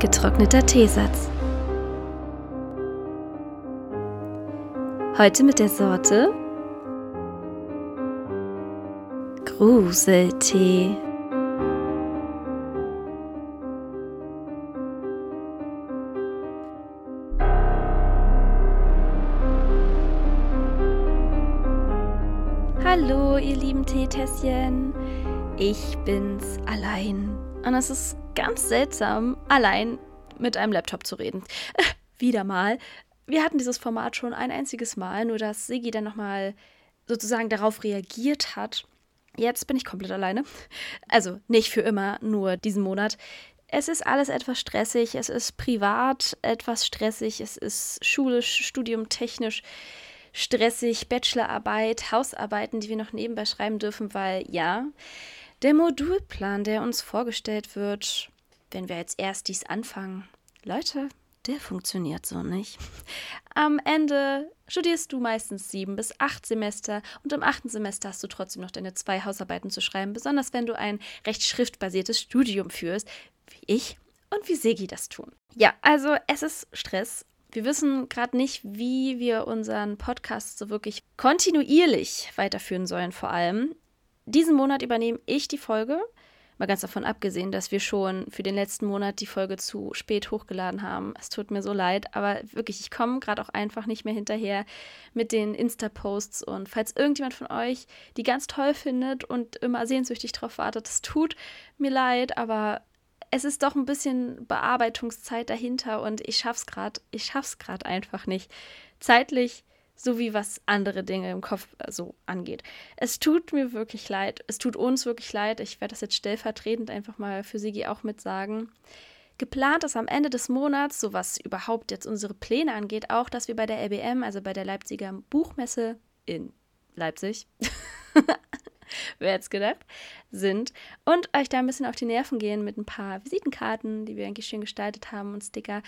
Getrockneter Teesatz. Heute mit der Sorte Gruseltee. Hallo, ihr lieben Teetässchen. Ich bin's allein. Und es ist ganz seltsam, allein mit einem Laptop zu reden. Wieder mal. Wir hatten dieses Format schon ein einziges Mal, nur dass Sigi dann nochmal sozusagen darauf reagiert hat. Jetzt bin ich komplett alleine. Also nicht für immer, nur diesen Monat. Es ist alles etwas stressig, es ist privat etwas stressig, es ist schulisch, studiumtechnisch stressig, Bachelorarbeit, Hausarbeiten, die wir noch nebenbei schreiben dürfen, weil ja, der Modulplan, der uns vorgestellt wird, wenn wir als erstes anfangen, Leute, der funktioniert so nicht. Am Ende studierst du meistens sieben bis acht Semester und im achten Semester hast du trotzdem noch deine zwei Hausarbeiten zu schreiben, besonders wenn du ein recht schriftbasiertes Studium führst, wie ich und wie Segi das tun. Ja, also es ist Stress. Wir wissen gerade nicht, wie wir unseren Podcast so wirklich kontinuierlich weiterführen sollen, vor allem. Diesen Monat übernehme ich die Folge. Mal ganz davon abgesehen, dass wir schon für den letzten Monat die Folge zu spät hochgeladen haben. Es tut mir so leid, aber wirklich, ich komme gerade auch einfach nicht mehr hinterher mit den Insta-Posts. Und falls irgendjemand von euch die ganz toll findet und immer sehnsüchtig drauf wartet, es tut mir leid, aber es ist doch ein bisschen Bearbeitungszeit dahinter und ich schaff's gerade, ich schaff's gerade einfach nicht. Zeitlich sowie was andere Dinge im Kopf äh, so angeht. Es tut mir wirklich leid. Es tut uns wirklich leid. Ich werde das jetzt stellvertretend einfach mal für Sigi auch mit sagen. Geplant ist am Ende des Monats, so was überhaupt jetzt unsere Pläne angeht, auch, dass wir bei der LBM, also bei der Leipziger Buchmesse in Leipzig, wer jetzt gedacht, sind und euch da ein bisschen auf die Nerven gehen mit ein paar Visitenkarten, die wir eigentlich schön gestaltet haben und Sticker.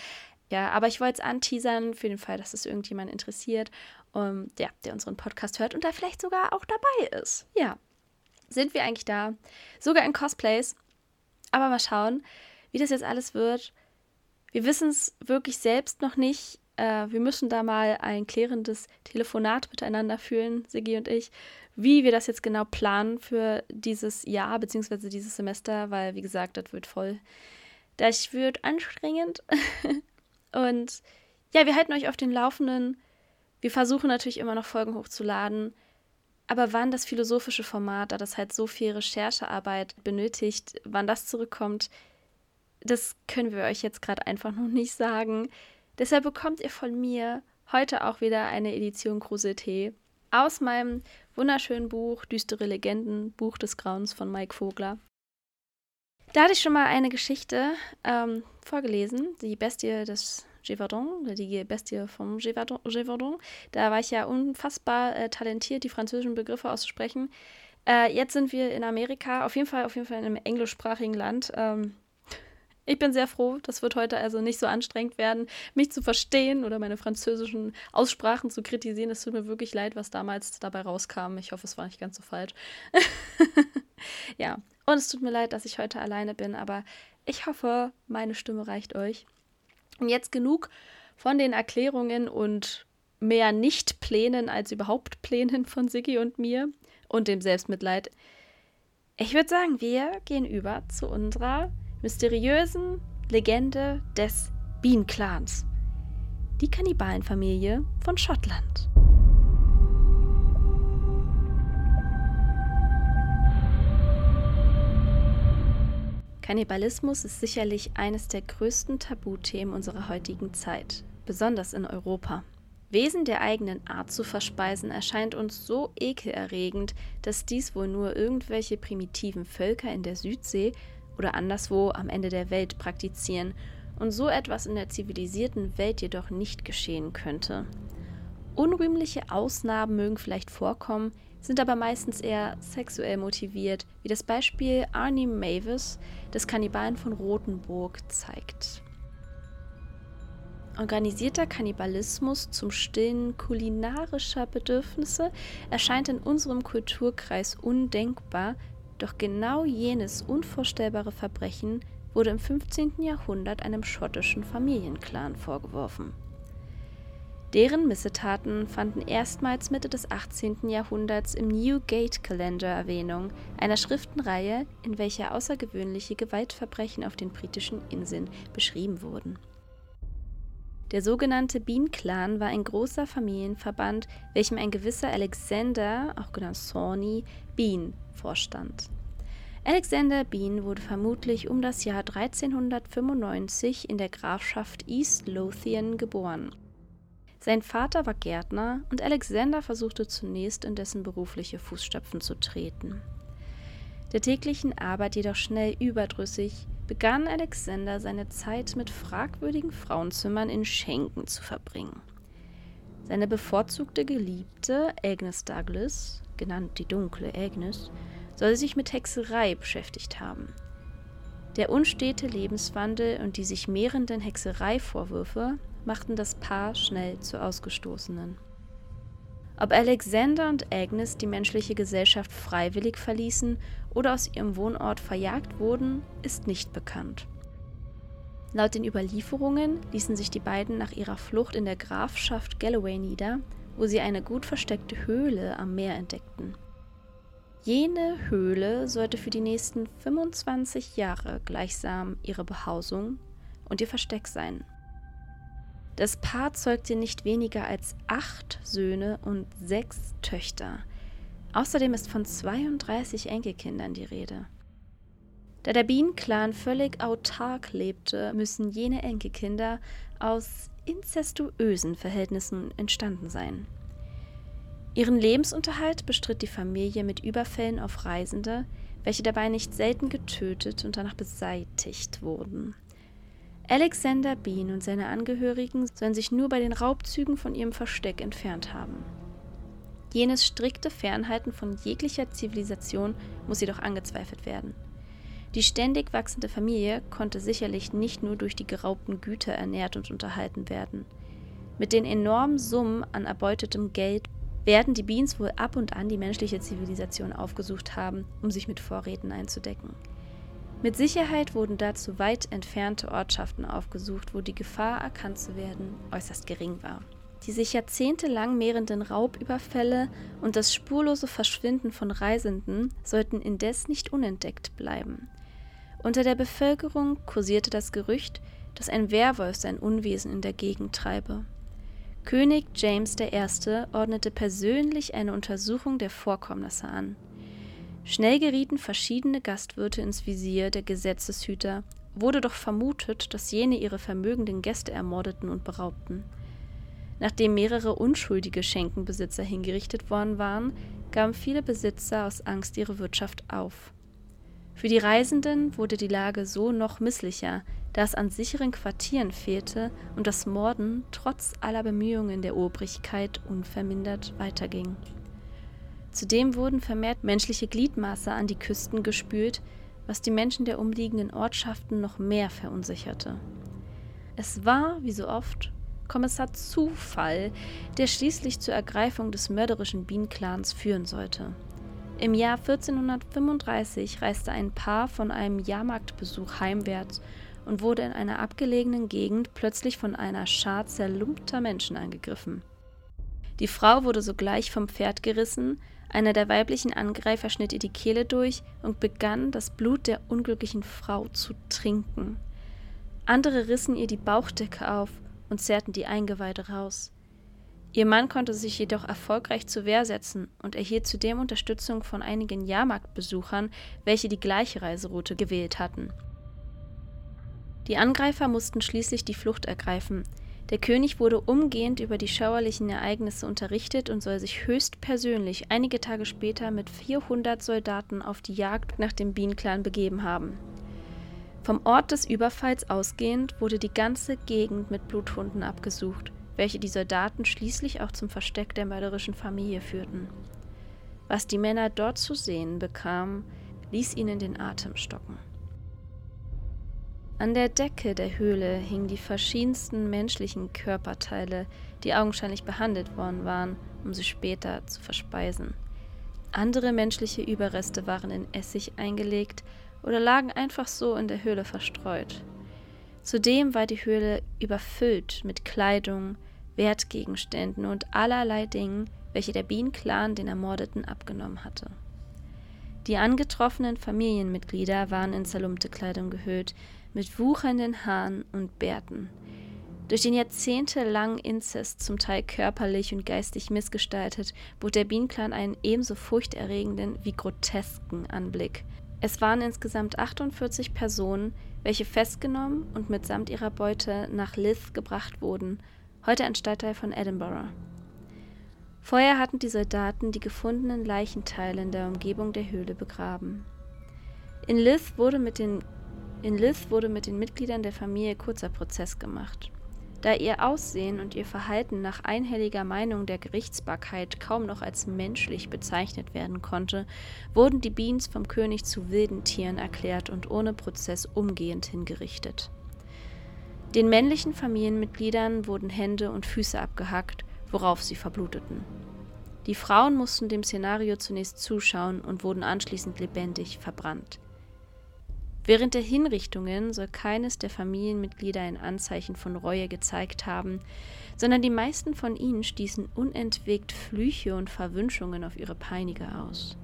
Ja, aber ich wollte es anteasern für den Fall, dass es irgendjemand interessiert, um, ja, der unseren Podcast hört und da vielleicht sogar auch dabei ist. Ja, sind wir eigentlich da? Sogar in Cosplays. Aber mal schauen, wie das jetzt alles wird. Wir wissen es wirklich selbst noch nicht. Äh, wir müssen da mal ein klärendes Telefonat miteinander führen, Sigi und ich, wie wir das jetzt genau planen für dieses Jahr bzw. dieses Semester, weil, wie gesagt, das wird voll. Das wird anstrengend. Und ja, wir halten euch auf den Laufenden. Wir versuchen natürlich immer noch Folgen hochzuladen. Aber wann das philosophische Format, da das halt so viel Recherchearbeit benötigt, wann das zurückkommt, das können wir euch jetzt gerade einfach noch nicht sagen. Deshalb bekommt ihr von mir heute auch wieder eine Edition Gruseltee aus meinem wunderschönen Buch Düstere Legenden, Buch des Grauens von Mike Vogler. Da hatte ich schon mal eine Geschichte ähm, vorgelesen, die Bestie des Gévaudan, die Bestie vom Gévaudan. Da war ich ja unfassbar äh, talentiert, die französischen Begriffe auszusprechen. Äh, jetzt sind wir in Amerika, auf jeden Fall, auf jeden Fall in einem englischsprachigen Land. Ähm, ich bin sehr froh, das wird heute also nicht so anstrengend werden, mich zu verstehen oder meine französischen Aussprachen zu kritisieren. Es tut mir wirklich leid, was damals dabei rauskam. Ich hoffe, es war nicht ganz so falsch. ja, und es tut mir leid, dass ich heute alleine bin, aber ich hoffe, meine Stimme reicht euch. Und jetzt genug von den Erklärungen und mehr Nicht-Plänen als überhaupt Plänen von Siggi und mir und dem Selbstmitleid. Ich würde sagen, wir gehen über zu unserer mysteriösen Legende des Bean-Clans. Die Kannibalenfamilie von Schottland. Kannibalismus ist sicherlich eines der größten Tabuthemen unserer heutigen Zeit, besonders in Europa. Wesen der eigenen Art zu verspeisen erscheint uns so ekelerregend, dass dies wohl nur irgendwelche primitiven Völker in der Südsee oder anderswo am Ende der Welt praktizieren und so etwas in der zivilisierten Welt jedoch nicht geschehen könnte. Unrühmliche Ausnahmen mögen vielleicht vorkommen, sind aber meistens eher sexuell motiviert, wie das Beispiel Arnie Mavis des Kannibalen von Rothenburg zeigt. Organisierter Kannibalismus zum Stillen kulinarischer Bedürfnisse erscheint in unserem Kulturkreis undenkbar, doch genau jenes unvorstellbare Verbrechen wurde im 15. Jahrhundert einem schottischen Familienclan vorgeworfen. Deren Missetaten fanden erstmals Mitte des 18. Jahrhunderts im Newgate-Kalender Erwähnung, einer Schriftenreihe, in welcher außergewöhnliche Gewaltverbrechen auf den britischen Inseln beschrieben wurden. Der sogenannte Bean-Clan war ein großer Familienverband, welchem ein gewisser Alexander, auch genannt Sawney, Bean vorstand. Alexander Bean wurde vermutlich um das Jahr 1395 in der Grafschaft East Lothian geboren. Sein Vater war Gärtner und Alexander versuchte zunächst in dessen berufliche Fußstapfen zu treten. Der täglichen Arbeit jedoch schnell überdrüssig, begann Alexander seine Zeit mit fragwürdigen Frauenzimmern in Schenken zu verbringen. Seine bevorzugte Geliebte, Agnes Douglas, genannt die dunkle Agnes, soll sich mit Hexerei beschäftigt haben. Der unstete Lebenswandel und die sich mehrenden Hexereivorwürfe machten das Paar schnell zu Ausgestoßenen. Ob Alexander und Agnes die menschliche Gesellschaft freiwillig verließen oder aus ihrem Wohnort verjagt wurden, ist nicht bekannt. Laut den Überlieferungen ließen sich die beiden nach ihrer Flucht in der Grafschaft Galloway nieder, wo sie eine gut versteckte Höhle am Meer entdeckten. Jene Höhle sollte für die nächsten 25 Jahre gleichsam ihre Behausung und ihr Versteck sein. Das Paar zeugte nicht weniger als acht Söhne und sechs Töchter. Außerdem ist von 32 Enkelkindern die Rede. Da der Bienenclan völlig autark lebte, müssen jene Enkelkinder aus inzestuösen Verhältnissen entstanden sein. Ihren Lebensunterhalt bestritt die Familie mit Überfällen auf Reisende, welche dabei nicht selten getötet und danach beseitigt wurden. Alexander Bean und seine Angehörigen sollen sich nur bei den Raubzügen von ihrem Versteck entfernt haben. Jenes strikte Fernhalten von jeglicher Zivilisation muss jedoch angezweifelt werden. Die ständig wachsende Familie konnte sicherlich nicht nur durch die geraubten Güter ernährt und unterhalten werden. Mit den enormen Summen an erbeutetem Geld werden die Beans wohl ab und an die menschliche Zivilisation aufgesucht haben, um sich mit Vorräten einzudecken. Mit Sicherheit wurden dazu weit entfernte Ortschaften aufgesucht, wo die Gefahr, erkannt zu werden, äußerst gering war. Die sich jahrzehntelang mehrenden Raubüberfälle und das spurlose Verschwinden von Reisenden sollten indes nicht unentdeckt bleiben. Unter der Bevölkerung kursierte das Gerücht, dass ein Werwolf sein Unwesen in der Gegend treibe. König James I. ordnete persönlich eine Untersuchung der Vorkommnisse an. Schnell gerieten verschiedene Gastwirte ins Visier der Gesetzeshüter, wurde doch vermutet, dass jene ihre vermögenden Gäste ermordeten und beraubten. Nachdem mehrere unschuldige Schenkenbesitzer hingerichtet worden waren, gaben viele Besitzer aus Angst ihre Wirtschaft auf. Für die Reisenden wurde die Lage so noch misslicher, da es an sicheren Quartieren fehlte und das Morden trotz aller Bemühungen der Obrigkeit unvermindert weiterging. Zudem wurden vermehrt menschliche Gliedmaße an die Küsten gespült, was die Menschen der umliegenden Ortschaften noch mehr verunsicherte. Es war, wie so oft, Kommissar Zufall, der schließlich zur Ergreifung des mörderischen Bean-Clans führen sollte. Im Jahr 1435 reiste ein Paar von einem Jahrmarktbesuch heimwärts und wurde in einer abgelegenen Gegend plötzlich von einer Schar zerlumpter Menschen angegriffen. Die Frau wurde sogleich vom Pferd gerissen, einer der weiblichen Angreifer schnitt ihr die Kehle durch und begann, das Blut der unglücklichen Frau zu trinken. Andere rissen ihr die Bauchdecke auf und zerrten die Eingeweide raus. Ihr Mann konnte sich jedoch erfolgreich zur Wehr setzen und erhielt zudem Unterstützung von einigen Jahrmarktbesuchern, welche die gleiche Reiseroute gewählt hatten. Die Angreifer mussten schließlich die Flucht ergreifen, der König wurde umgehend über die schauerlichen Ereignisse unterrichtet und soll sich höchstpersönlich einige Tage später mit 400 Soldaten auf die Jagd nach dem Bean-Clan begeben haben. Vom Ort des Überfalls ausgehend wurde die ganze Gegend mit Bluthunden abgesucht, welche die Soldaten schließlich auch zum Versteck der mörderischen Familie führten. Was die Männer dort zu sehen bekamen, ließ ihnen den Atem stocken. An der Decke der Höhle hingen die verschiedensten menschlichen Körperteile, die augenscheinlich behandelt worden waren, um sie später zu verspeisen. Andere menschliche Überreste waren in Essig eingelegt oder lagen einfach so in der Höhle verstreut. Zudem war die Höhle überfüllt mit Kleidung, Wertgegenständen und allerlei Dingen, welche der Bean-Clan den Ermordeten abgenommen hatte. Die angetroffenen Familienmitglieder waren in zerlumpte Kleidung gehüllt, mit wuchernden Haaren und Bärten. Durch den jahrzehntelangen Inzest, zum Teil körperlich und geistig missgestaltet, bot der Bean-Clan einen ebenso furchterregenden wie grotesken Anblick. Es waren insgesamt 48 Personen, welche festgenommen und mitsamt ihrer Beute nach Lith gebracht wurden, heute ein Stadtteil von Edinburgh. Vorher hatten die Soldaten die gefundenen Leichenteile in der Umgebung der Höhle begraben. In Lith wurde mit den, in Lith wurde mit den Mitgliedern der Familie kurzer Prozess gemacht. Da ihr Aussehen und ihr Verhalten nach einhelliger Meinung der Gerichtsbarkeit kaum noch als menschlich bezeichnet werden konnte, wurden die Beans vom König zu wilden Tieren erklärt und ohne Prozess umgehend hingerichtet. Den männlichen Familienmitgliedern wurden Hände und Füße abgehackt, worauf sie verbluteten. Die Frauen mussten dem Szenario zunächst zuschauen und wurden anschließend lebendig verbrannt. Während der Hinrichtungen soll keines der Familienmitglieder ein Anzeichen von Reue gezeigt haben, sondern die meisten von ihnen stießen unentwegt Flüche und Verwünschungen auf ihre Peiniger aus.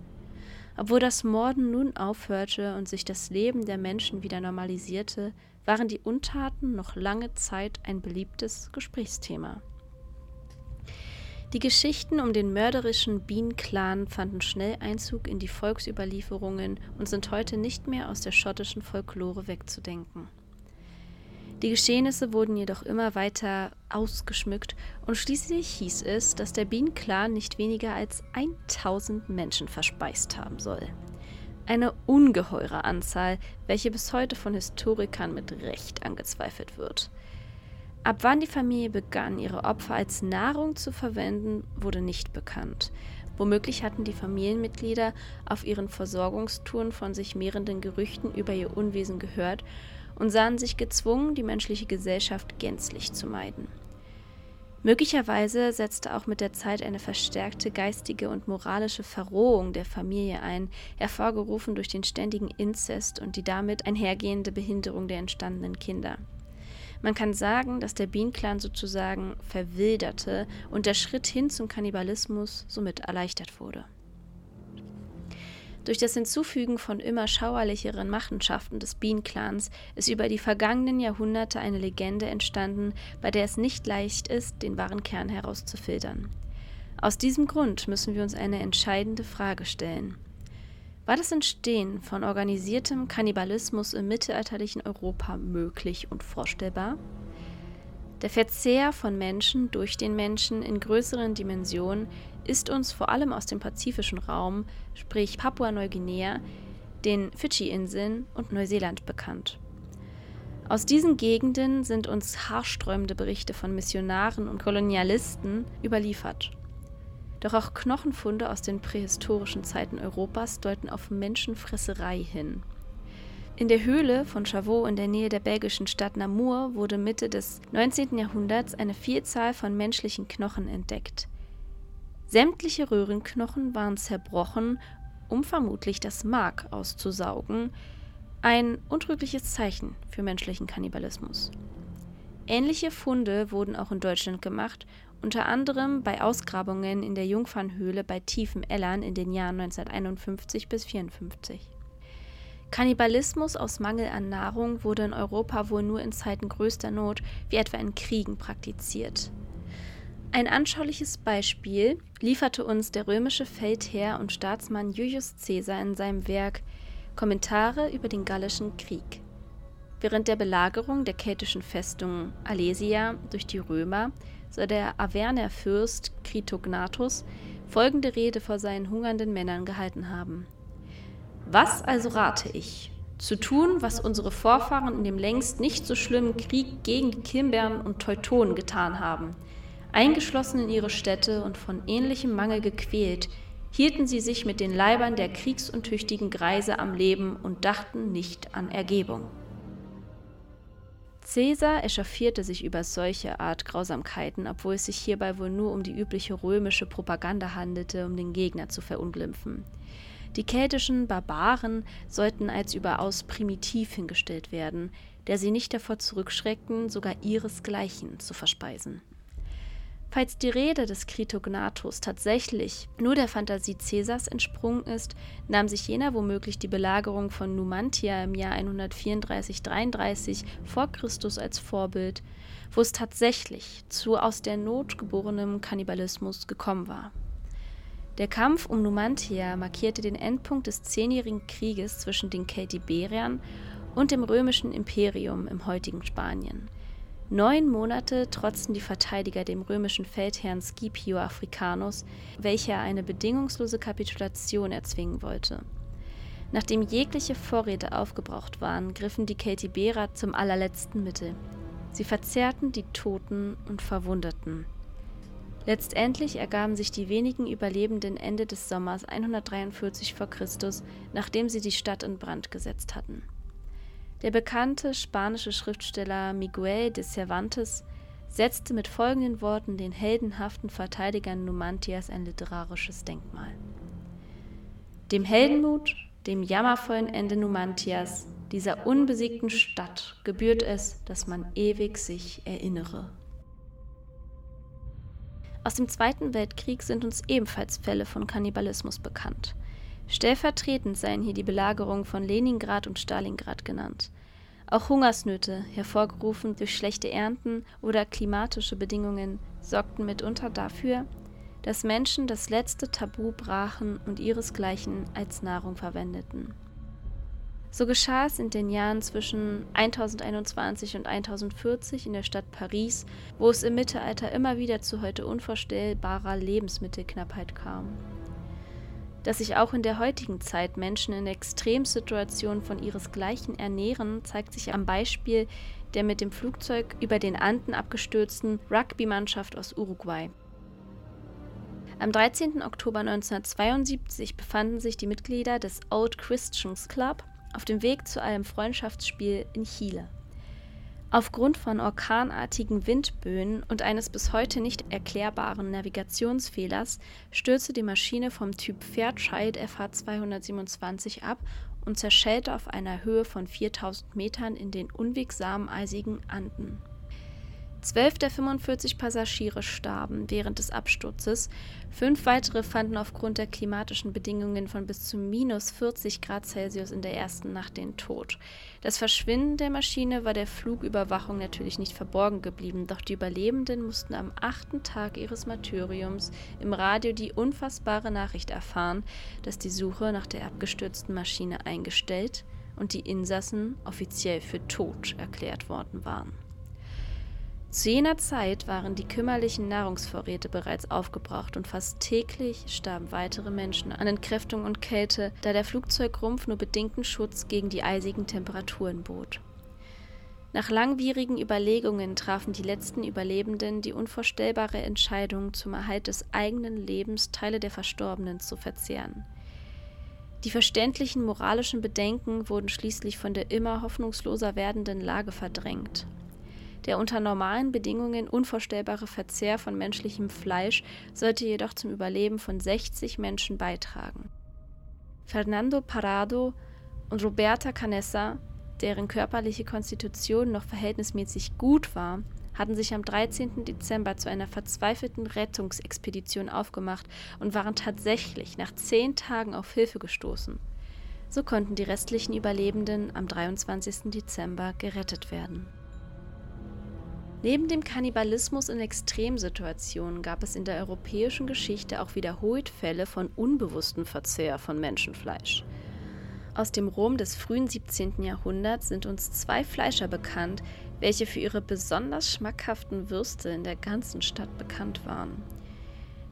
Obwohl das Morden nun aufhörte und sich das Leben der Menschen wieder normalisierte, waren die Untaten noch lange Zeit ein beliebtes Gesprächsthema. Die Geschichten um den mörderischen Bean-Clan fanden schnell Einzug in die Volksüberlieferungen und sind heute nicht mehr aus der schottischen Folklore wegzudenken. Die Geschehnisse wurden jedoch immer weiter ausgeschmückt und schließlich hieß es, dass der Bean-Clan nicht weniger als 1000 Menschen verspeist haben soll. Eine ungeheure Anzahl, welche bis heute von Historikern mit Recht angezweifelt wird. Ab wann die Familie begann, ihre Opfer als Nahrung zu verwenden, wurde nicht bekannt. Womöglich hatten die Familienmitglieder auf ihren Versorgungstouren von sich mehrenden Gerüchten über ihr Unwesen gehört und sahen sich gezwungen, die menschliche Gesellschaft gänzlich zu meiden. Möglicherweise setzte auch mit der Zeit eine verstärkte geistige und moralische Verrohung der Familie ein, hervorgerufen durch den ständigen Inzest und die damit einhergehende Behinderung der entstandenen Kinder. Man kann sagen, dass der Bean-Clan sozusagen verwilderte und der Schritt hin zum Kannibalismus somit erleichtert wurde. Durch das Hinzufügen von immer schauerlicheren Machenschaften des Bean-Clans ist über die vergangenen Jahrhunderte eine Legende entstanden, bei der es nicht leicht ist, den wahren Kern herauszufiltern. Aus diesem Grund müssen wir uns eine entscheidende Frage stellen. War das Entstehen von organisiertem Kannibalismus im mittelalterlichen Europa möglich und vorstellbar? Der Verzehr von Menschen durch den Menschen in größeren Dimensionen ist uns vor allem aus dem pazifischen Raum, sprich Papua-Neuguinea, den Fidschi-Inseln und Neuseeland bekannt. Aus diesen Gegenden sind uns haarsträubende Berichte von Missionaren und Kolonialisten überliefert. Doch auch Knochenfunde aus den prähistorischen Zeiten Europas deuten auf Menschenfresserei hin. In der Höhle von Chavot in der Nähe der belgischen Stadt Namur wurde Mitte des 19. Jahrhunderts eine Vielzahl von menschlichen Knochen entdeckt. Sämtliche Röhrenknochen waren zerbrochen, um vermutlich das Mark auszusaugen, ein untrügliches Zeichen für menschlichen Kannibalismus. Ähnliche Funde wurden auch in Deutschland gemacht, unter anderem bei Ausgrabungen in der Jungfernhöhle bei Tiefen Ellern in den Jahren 1951 bis 1954. Kannibalismus aus Mangel an Nahrung wurde in Europa wohl nur in Zeiten größter Not, wie etwa in Kriegen, praktiziert. Ein anschauliches Beispiel lieferte uns der römische Feldherr und Staatsmann Julius Caesar in seinem Werk Kommentare über den Gallischen Krieg. Während der Belagerung der keltischen Festung Alesia durch die Römer soll der Averner Fürst Kritognathus folgende Rede vor seinen hungernden Männern gehalten haben. Was also rate ich? Zu tun, was unsere Vorfahren in dem längst nicht so schlimmen Krieg gegen die Kimbern und Teutonen getan haben – Eingeschlossen in ihre Städte und von ähnlichem Mangel gequält, hielten sie sich mit den Leibern der kriegsuntüchtigen Greise am Leben und dachten nicht an Ergebung. Caesar echauffierte sich über solche Art Grausamkeiten, obwohl es sich hierbei wohl nur um die übliche römische Propaganda handelte, um den Gegner zu verunglimpfen. Die keltischen Barbaren sollten als überaus primitiv hingestellt werden, der sie nicht davor zurückschreckten, sogar ihresgleichen zu verspeisen. Falls die Rede des Kritognathus tatsächlich nur der Fantasie Caesars entsprungen ist, nahm sich jener womöglich die Belagerung von Numantia im Jahr 134-33 vor Christus als Vorbild, wo es tatsächlich zu aus der Not geborenem Kannibalismus gekommen war. Der Kampf um Numantia markierte den Endpunkt des zehnjährigen Krieges zwischen den Keltiberiern und dem römischen Imperium im heutigen Spanien. Neun Monate trotzten die Verteidiger dem römischen Feldherrn Scipio Africanus, welcher eine bedingungslose Kapitulation erzwingen wollte. Nachdem jegliche Vorräte aufgebraucht waren, griffen die Keltiberer zum allerletzten Mittel. Sie verzehrten die Toten und Verwundeten. Letztendlich ergaben sich die wenigen Überlebenden Ende des Sommers 143 v. Chr., nachdem sie die Stadt in Brand gesetzt hatten. Der bekannte spanische Schriftsteller Miguel de Cervantes setzte mit folgenden Worten den heldenhaften Verteidigern Numantias ein literarisches Denkmal. Dem Heldenmut, dem jammervollen Ende Numantias, dieser unbesiegten Stadt, gebührt es, dass man ewig sich erinnere. Aus dem Zweiten Weltkrieg sind uns ebenfalls Fälle von Kannibalismus bekannt. Stellvertretend seien hier die Belagerung von Leningrad und Stalingrad genannt. Auch Hungersnöte, hervorgerufen durch schlechte Ernten oder klimatische Bedingungen, sorgten mitunter dafür, dass Menschen das letzte Tabu brachen und ihresgleichen als Nahrung verwendeten. So geschah es in den Jahren zwischen 1021 und 1040 in der Stadt Paris, wo es im Mittelalter immer wieder zu heute unvorstellbarer Lebensmittelknappheit kam dass sich auch in der heutigen Zeit Menschen in Extremsituationen von ihresgleichen ernähren, zeigt sich am Beispiel der mit dem Flugzeug über den Anden abgestürzten Rugby-Mannschaft aus Uruguay. Am 13. Oktober 1972 befanden sich die Mitglieder des Old Christians Club auf dem Weg zu einem Freundschaftsspiel in Chile. Aufgrund von orkanartigen Windböen und eines bis heute nicht erklärbaren Navigationsfehlers stürzte die Maschine vom Typ Fairchild FH 227 ab und zerschellte auf einer Höhe von 4000 Metern in den unwegsamen eisigen Anden. Zwölf der 45 Passagiere starben während des Absturzes, fünf weitere fanden aufgrund der klimatischen Bedingungen von bis zu minus 40 Grad Celsius in der ersten Nacht den Tod. Das Verschwinden der Maschine war der Flugüberwachung natürlich nicht verborgen geblieben, doch die Überlebenden mussten am achten Tag ihres Martyriums im Radio die unfassbare Nachricht erfahren, dass die Suche nach der abgestürzten Maschine eingestellt und die Insassen offiziell für tot erklärt worden waren. Zu jener Zeit waren die kümmerlichen Nahrungsvorräte bereits aufgebraucht und fast täglich starben weitere Menschen an Entkräftung und Kälte, da der Flugzeugrumpf nur bedingten Schutz gegen die eisigen Temperaturen bot. Nach langwierigen Überlegungen trafen die letzten Überlebenden die unvorstellbare Entscheidung, zum Erhalt des eigenen Lebens Teile der Verstorbenen zu verzehren. Die verständlichen moralischen Bedenken wurden schließlich von der immer hoffnungsloser werdenden Lage verdrängt der unter normalen Bedingungen unvorstellbare Verzehr von menschlichem Fleisch sollte jedoch zum Überleben von 60 Menschen beitragen. Fernando Parado und Roberta Canessa, deren körperliche Konstitution noch verhältnismäßig gut war, hatten sich am 13. Dezember zu einer verzweifelten Rettungsexpedition aufgemacht und waren tatsächlich nach zehn Tagen auf Hilfe gestoßen. So konnten die restlichen Überlebenden am 23. Dezember gerettet werden. Neben dem Kannibalismus in Extremsituationen gab es in der europäischen Geschichte auch wiederholt Fälle von unbewusstem Verzehr von Menschenfleisch. Aus dem Rom des frühen 17. Jahrhunderts sind uns zwei Fleischer bekannt, welche für ihre besonders schmackhaften Würste in der ganzen Stadt bekannt waren.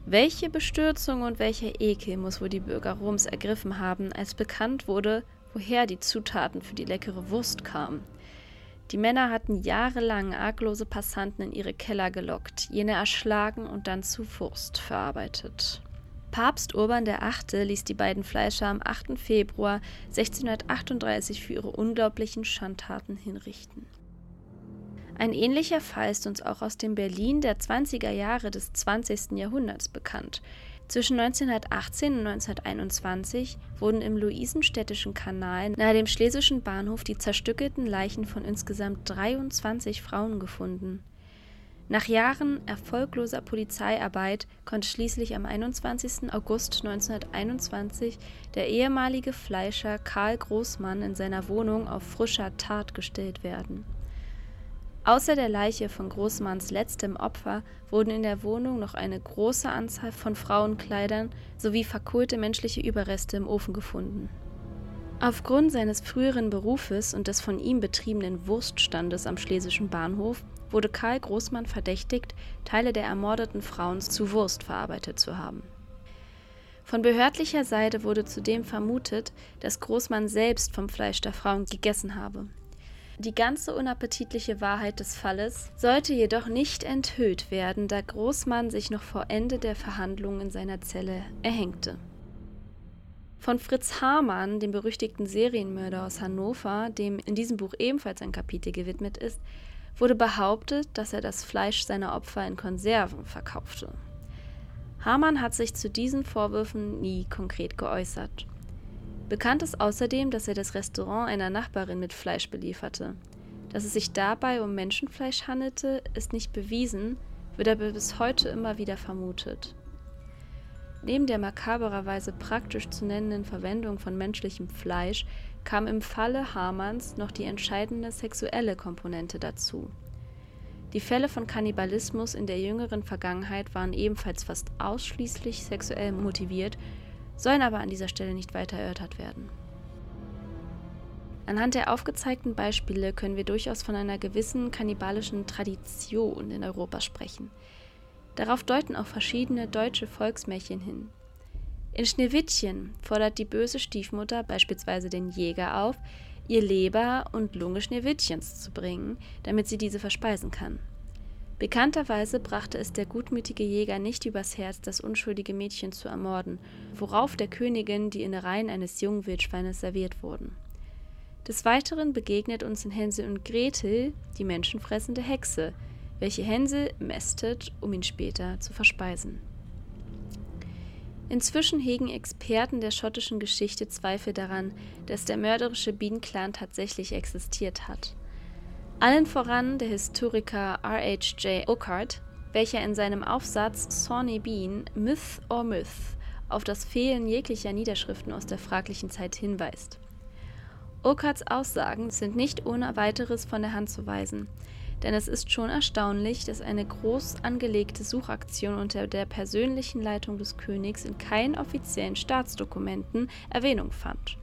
Welche Bestürzung und welcher Ekel muss wohl die Bürger Roms ergriffen haben, als bekannt wurde, woher die Zutaten für die leckere Wurst kamen. Die Männer hatten jahrelang arglose Passanten in ihre Keller gelockt, jene erschlagen und dann zu Wurst verarbeitet. Papst Urban VIII. ließ die beiden Fleischer am 8. Februar 1638 für ihre unglaublichen Schandtaten hinrichten. Ein ähnlicher Fall ist uns auch aus dem Berlin der 20er Jahre des 20. Jahrhunderts bekannt. Zwischen 1918 und 1921 wurden im Luisenstädtischen Kanal nahe dem Schlesischen Bahnhof die zerstückelten Leichen von insgesamt 23 Frauen gefunden. Nach Jahren erfolgloser Polizeiarbeit konnte schließlich am 21. August 1921 der ehemalige Fleischer Karl Großmann in seiner Wohnung auf frischer Tat gestellt werden Außer der Leiche von Großmanns letztem Opfer wurden in der Wohnung noch eine große Anzahl von Frauenkleidern sowie verkohlte menschliche Überreste im Ofen gefunden. Aufgrund seines früheren Berufes und des von ihm betriebenen Wurststandes am Schlesischen Bahnhof wurde Karl Großmann verdächtigt, Teile der ermordeten Frauen zu Wurst verarbeitet zu haben. Von behördlicher Seite wurde zudem vermutet, dass Großmann selbst vom Fleisch der Frauen gegessen habe. Die ganze unappetitliche Wahrheit des Falles sollte jedoch nicht enthüllt werden, da Großmann sich noch vor Ende der Verhandlungen in seiner Zelle erhängte. Von Fritz Hamann, dem berüchtigten Serienmörder aus Hannover, dem in diesem Buch ebenfalls ein Kapitel gewidmet ist, wurde behauptet, dass er das Fleisch seiner Opfer in Konserven verkaufte. Hamann hat sich zu diesen Vorwürfen nie konkret geäußert. Bekannt ist außerdem, dass er das Restaurant einer Nachbarin mit Fleisch belieferte. Dass es sich dabei um Menschenfleisch handelte, ist nicht bewiesen, wird aber bis heute immer wieder vermutet. Neben der makabererweise praktisch zu nennenden Verwendung von menschlichem Fleisch kam im Falle Hamanns noch die entscheidende sexuelle Komponente dazu. Die Fälle von Kannibalismus in der jüngeren Vergangenheit waren ebenfalls fast ausschließlich sexuell motiviert sollen aber an dieser Stelle nicht weiter erörtert werden. Anhand der aufgezeigten Beispiele können wir durchaus von einer gewissen kannibalischen Tradition in Europa sprechen. Darauf deuten auch verschiedene deutsche Volksmärchen hin. In Schneewittchen fordert die böse Stiefmutter beispielsweise den Jäger auf, ihr Leber und Lunge Schneewittchens zu bringen, damit sie diese verspeisen kann. Bekannterweise brachte es der gutmütige Jäger nicht übers Herz, das unschuldige Mädchen zu ermorden, worauf der Königin die Innereien eines jungen Wildschweines serviert wurden. Des Weiteren begegnet uns in Hänsel und Gretel die menschenfressende Hexe, welche Hänsel mästet, um ihn später zu verspeisen. Inzwischen hegen Experten der schottischen Geschichte Zweifel daran, dass der mörderische Bienenclan tatsächlich existiert hat. Allen voran der Historiker R.H.J. Ockart, welcher in seinem Aufsatz Sawney Bean Myth or Myth auf das Fehlen jeglicher Niederschriften aus der fraglichen Zeit hinweist. Okarts Aussagen sind nicht ohne weiteres von der Hand zu weisen, denn es ist schon erstaunlich, dass eine groß angelegte Suchaktion unter der persönlichen Leitung des Königs in keinen offiziellen Staatsdokumenten Erwähnung fand.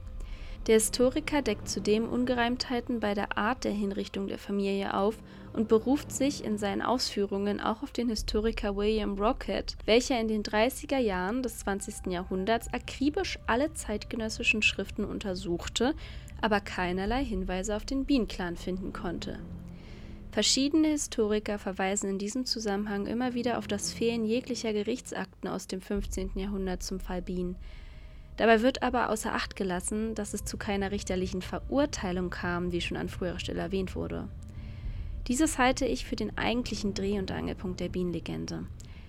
Der Historiker deckt zudem Ungereimtheiten bei der Art der Hinrichtung der Familie auf und beruft sich in seinen Ausführungen auch auf den Historiker William Rocket, welcher in den 30er Jahren des 20. Jahrhunderts akribisch alle zeitgenössischen Schriften untersuchte, aber keinerlei Hinweise auf den Bean-Clan finden konnte. Verschiedene Historiker verweisen in diesem Zusammenhang immer wieder auf das Fehlen jeglicher Gerichtsakten aus dem 15. Jahrhundert zum Fall Bean. Dabei wird aber außer Acht gelassen, dass es zu keiner richterlichen Verurteilung kam, wie schon an früherer Stelle erwähnt wurde. Dieses halte ich für den eigentlichen Dreh- und Angelpunkt der Bienenlegende.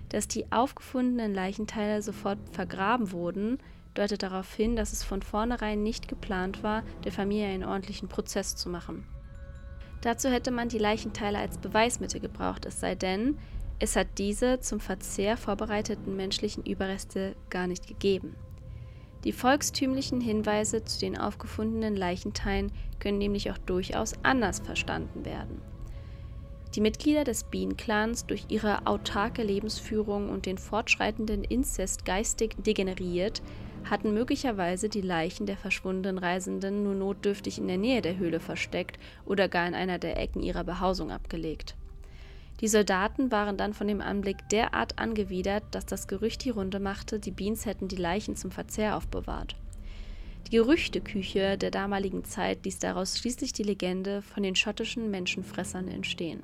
Dass die aufgefundenen Leichenteile sofort vergraben wurden, deutet darauf hin, dass es von vornherein nicht geplant war, der Familie einen ordentlichen Prozess zu machen. Dazu hätte man die Leichenteile als Beweismittel gebraucht, es sei denn, es hat diese zum Verzehr vorbereiteten menschlichen Überreste gar nicht gegeben. Die volkstümlichen Hinweise zu den aufgefundenen Leichenteilen können nämlich auch durchaus anders verstanden werden. Die Mitglieder des Bean-Clans durch ihre autarke Lebensführung und den fortschreitenden Inzest geistig degeneriert, hatten möglicherweise die Leichen der verschwundenen Reisenden nur notdürftig in der Nähe der Höhle versteckt oder gar in einer der Ecken ihrer Behausung abgelegt. Die Soldaten waren dann von dem Anblick derart angewidert, dass das Gerücht die Runde machte, die Beans hätten die Leichen zum Verzehr aufbewahrt. Die Gerüchteküche der damaligen Zeit ließ daraus schließlich die Legende von den schottischen Menschenfressern entstehen.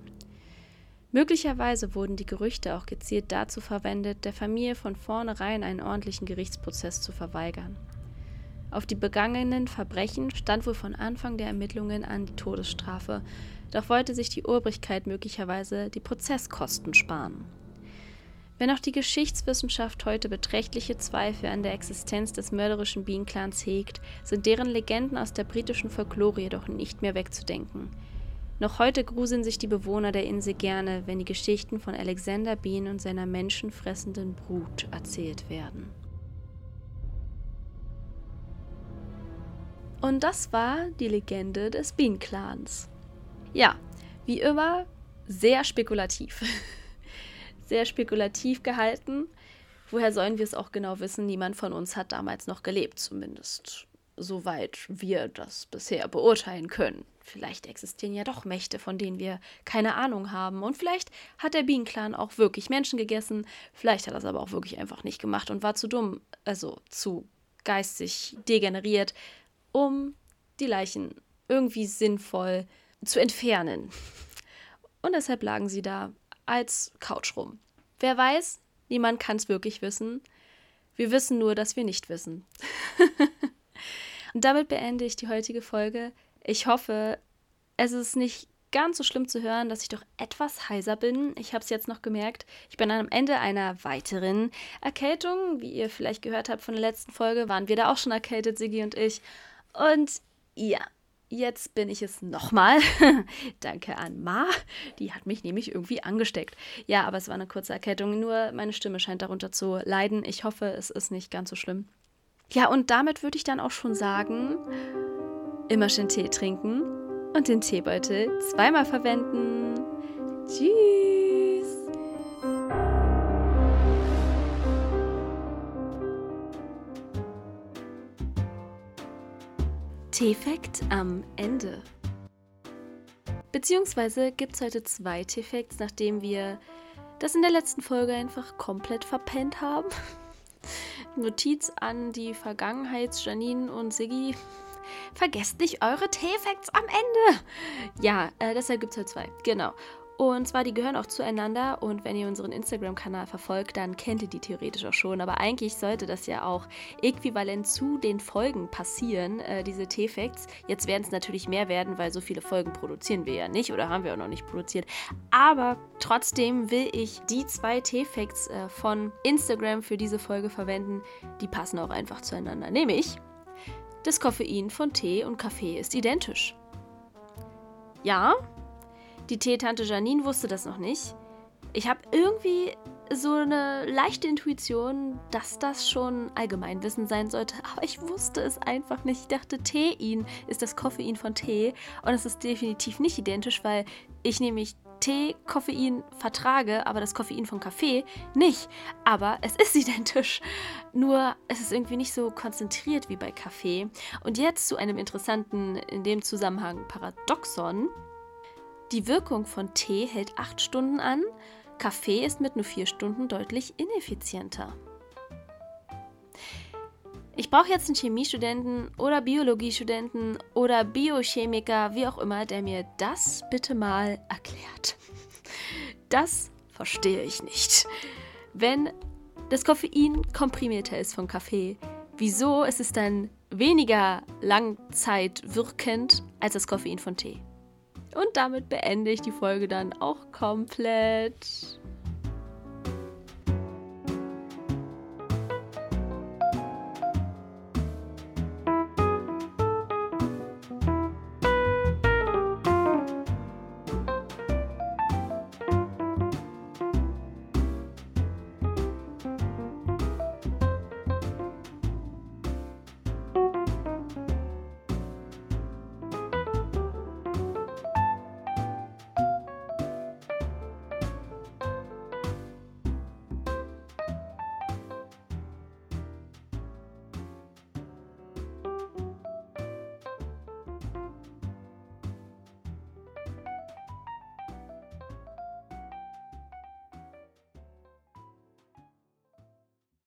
Möglicherweise wurden die Gerüchte auch gezielt dazu verwendet, der Familie von vornherein einen ordentlichen Gerichtsprozess zu verweigern. Auf die begangenen Verbrechen stand wohl von Anfang der Ermittlungen an die Wenn auch die Geschichtswissenschaft heute beträchtliche Zweifel an der Existenz des mörderischen Bean-Clans hegt, sind deren Legenden aus der britischen Folklore jedoch nicht mehr wegzudenken. Noch heute gruseln sich die Bewohner der Insel gerne, wenn die Geschichten von Alexander Bean und seiner menschenfressenden Brut erzählt werden. Und das war die Legende des Bean-Clans. Ja, wie immer, sehr spekulativ. sehr spekulativ gehalten. Woher sollen wir es auch genau wissen? Niemand von uns hat damals noch gelebt, zumindest soweit wir das bisher beurteilen können. Vielleicht existieren ja doch Mächte, von denen wir keine Ahnung haben. Und vielleicht hat der Bienenclan auch wirklich Menschen gegessen. Vielleicht hat er es aber auch wirklich einfach nicht gemacht und war zu dumm, also zu geistig degeneriert, um die Leichen irgendwie sinnvoll zu entfernen. Und deshalb lagen sie da als Couch rum. Wer weiß, niemand kann es wirklich wissen. Wir wissen nur, dass wir nicht wissen. Und damit beende ich die heutige Folge. Ich hoffe, es ist nicht ganz so schlimm zu hören, dass ich doch etwas heiser bin. Ich habe es jetzt noch gemerkt. Ich bin am Ende einer weiteren Erkältung. Wie ihr vielleicht gehört habt von der letzten Folge, waren wir da auch schon erkältet, Sigi und ich. Und ja, Jetzt bin ich es nochmal. Danke an Ma. Die hat mich nämlich irgendwie angesteckt. Ja, aber es war eine kurze Erkältung. Nur meine Stimme scheint darunter zu leiden. Ich hoffe, es ist nicht ganz so schlimm. Ja, und damit würde ich dann auch schon sagen, immer schön Tee trinken und den Teebeutel zweimal verwenden. Tschüss. T-Fact am Ende. Beziehungsweise gibt es heute zwei T-Facts, nachdem wir das in der letzten Folge einfach komplett verpennt haben. Notiz an die Vergangenheits Janine und Siggi. Vergesst nicht eure T-Facts am Ende. Ja, äh, deshalb gibt es heute zwei. Genau. Und zwar, die gehören auch zueinander und wenn ihr unseren Instagram-Kanal verfolgt, dann kennt ihr die theoretisch auch schon. Aber eigentlich sollte das ja auch äquivalent zu den Folgen passieren, äh, diese T-Facts. Jetzt werden es natürlich mehr werden, weil so viele Folgen produzieren wir ja nicht oder haben wir auch noch nicht produziert. Aber trotzdem will ich die zwei T-Facts äh, von Instagram für diese Folge verwenden. Die passen auch einfach zueinander. Nämlich, das Koffein von Tee und Kaffee ist identisch. Ja, die Teetante Janine wusste das noch nicht. Ich habe irgendwie so eine leichte Intuition, dass das schon Allgemeinwissen sein sollte, aber ich wusste es einfach nicht. Ich dachte, Tein ist das Koffein von Tee und es ist definitiv nicht identisch, weil ich nämlich Tee, Koffein vertrage, aber das Koffein von Kaffee nicht. Aber es ist identisch. Nur es ist irgendwie nicht so konzentriert wie bei Kaffee. Und jetzt zu einem interessanten, in dem Zusammenhang Paradoxon. Die Wirkung von Tee hält 8 Stunden an, Kaffee ist mit nur 4 Stunden deutlich ineffizienter. Ich brauche jetzt einen Chemiestudenten oder Biologiestudenten oder Biochemiker, wie auch immer, der mir das bitte mal erklärt. Das verstehe ich nicht. Wenn das Koffein komprimierter ist von Kaffee, wieso ist es dann weniger langzeitwirkend als das Koffein von Tee? Und damit beende ich die Folge dann auch komplett.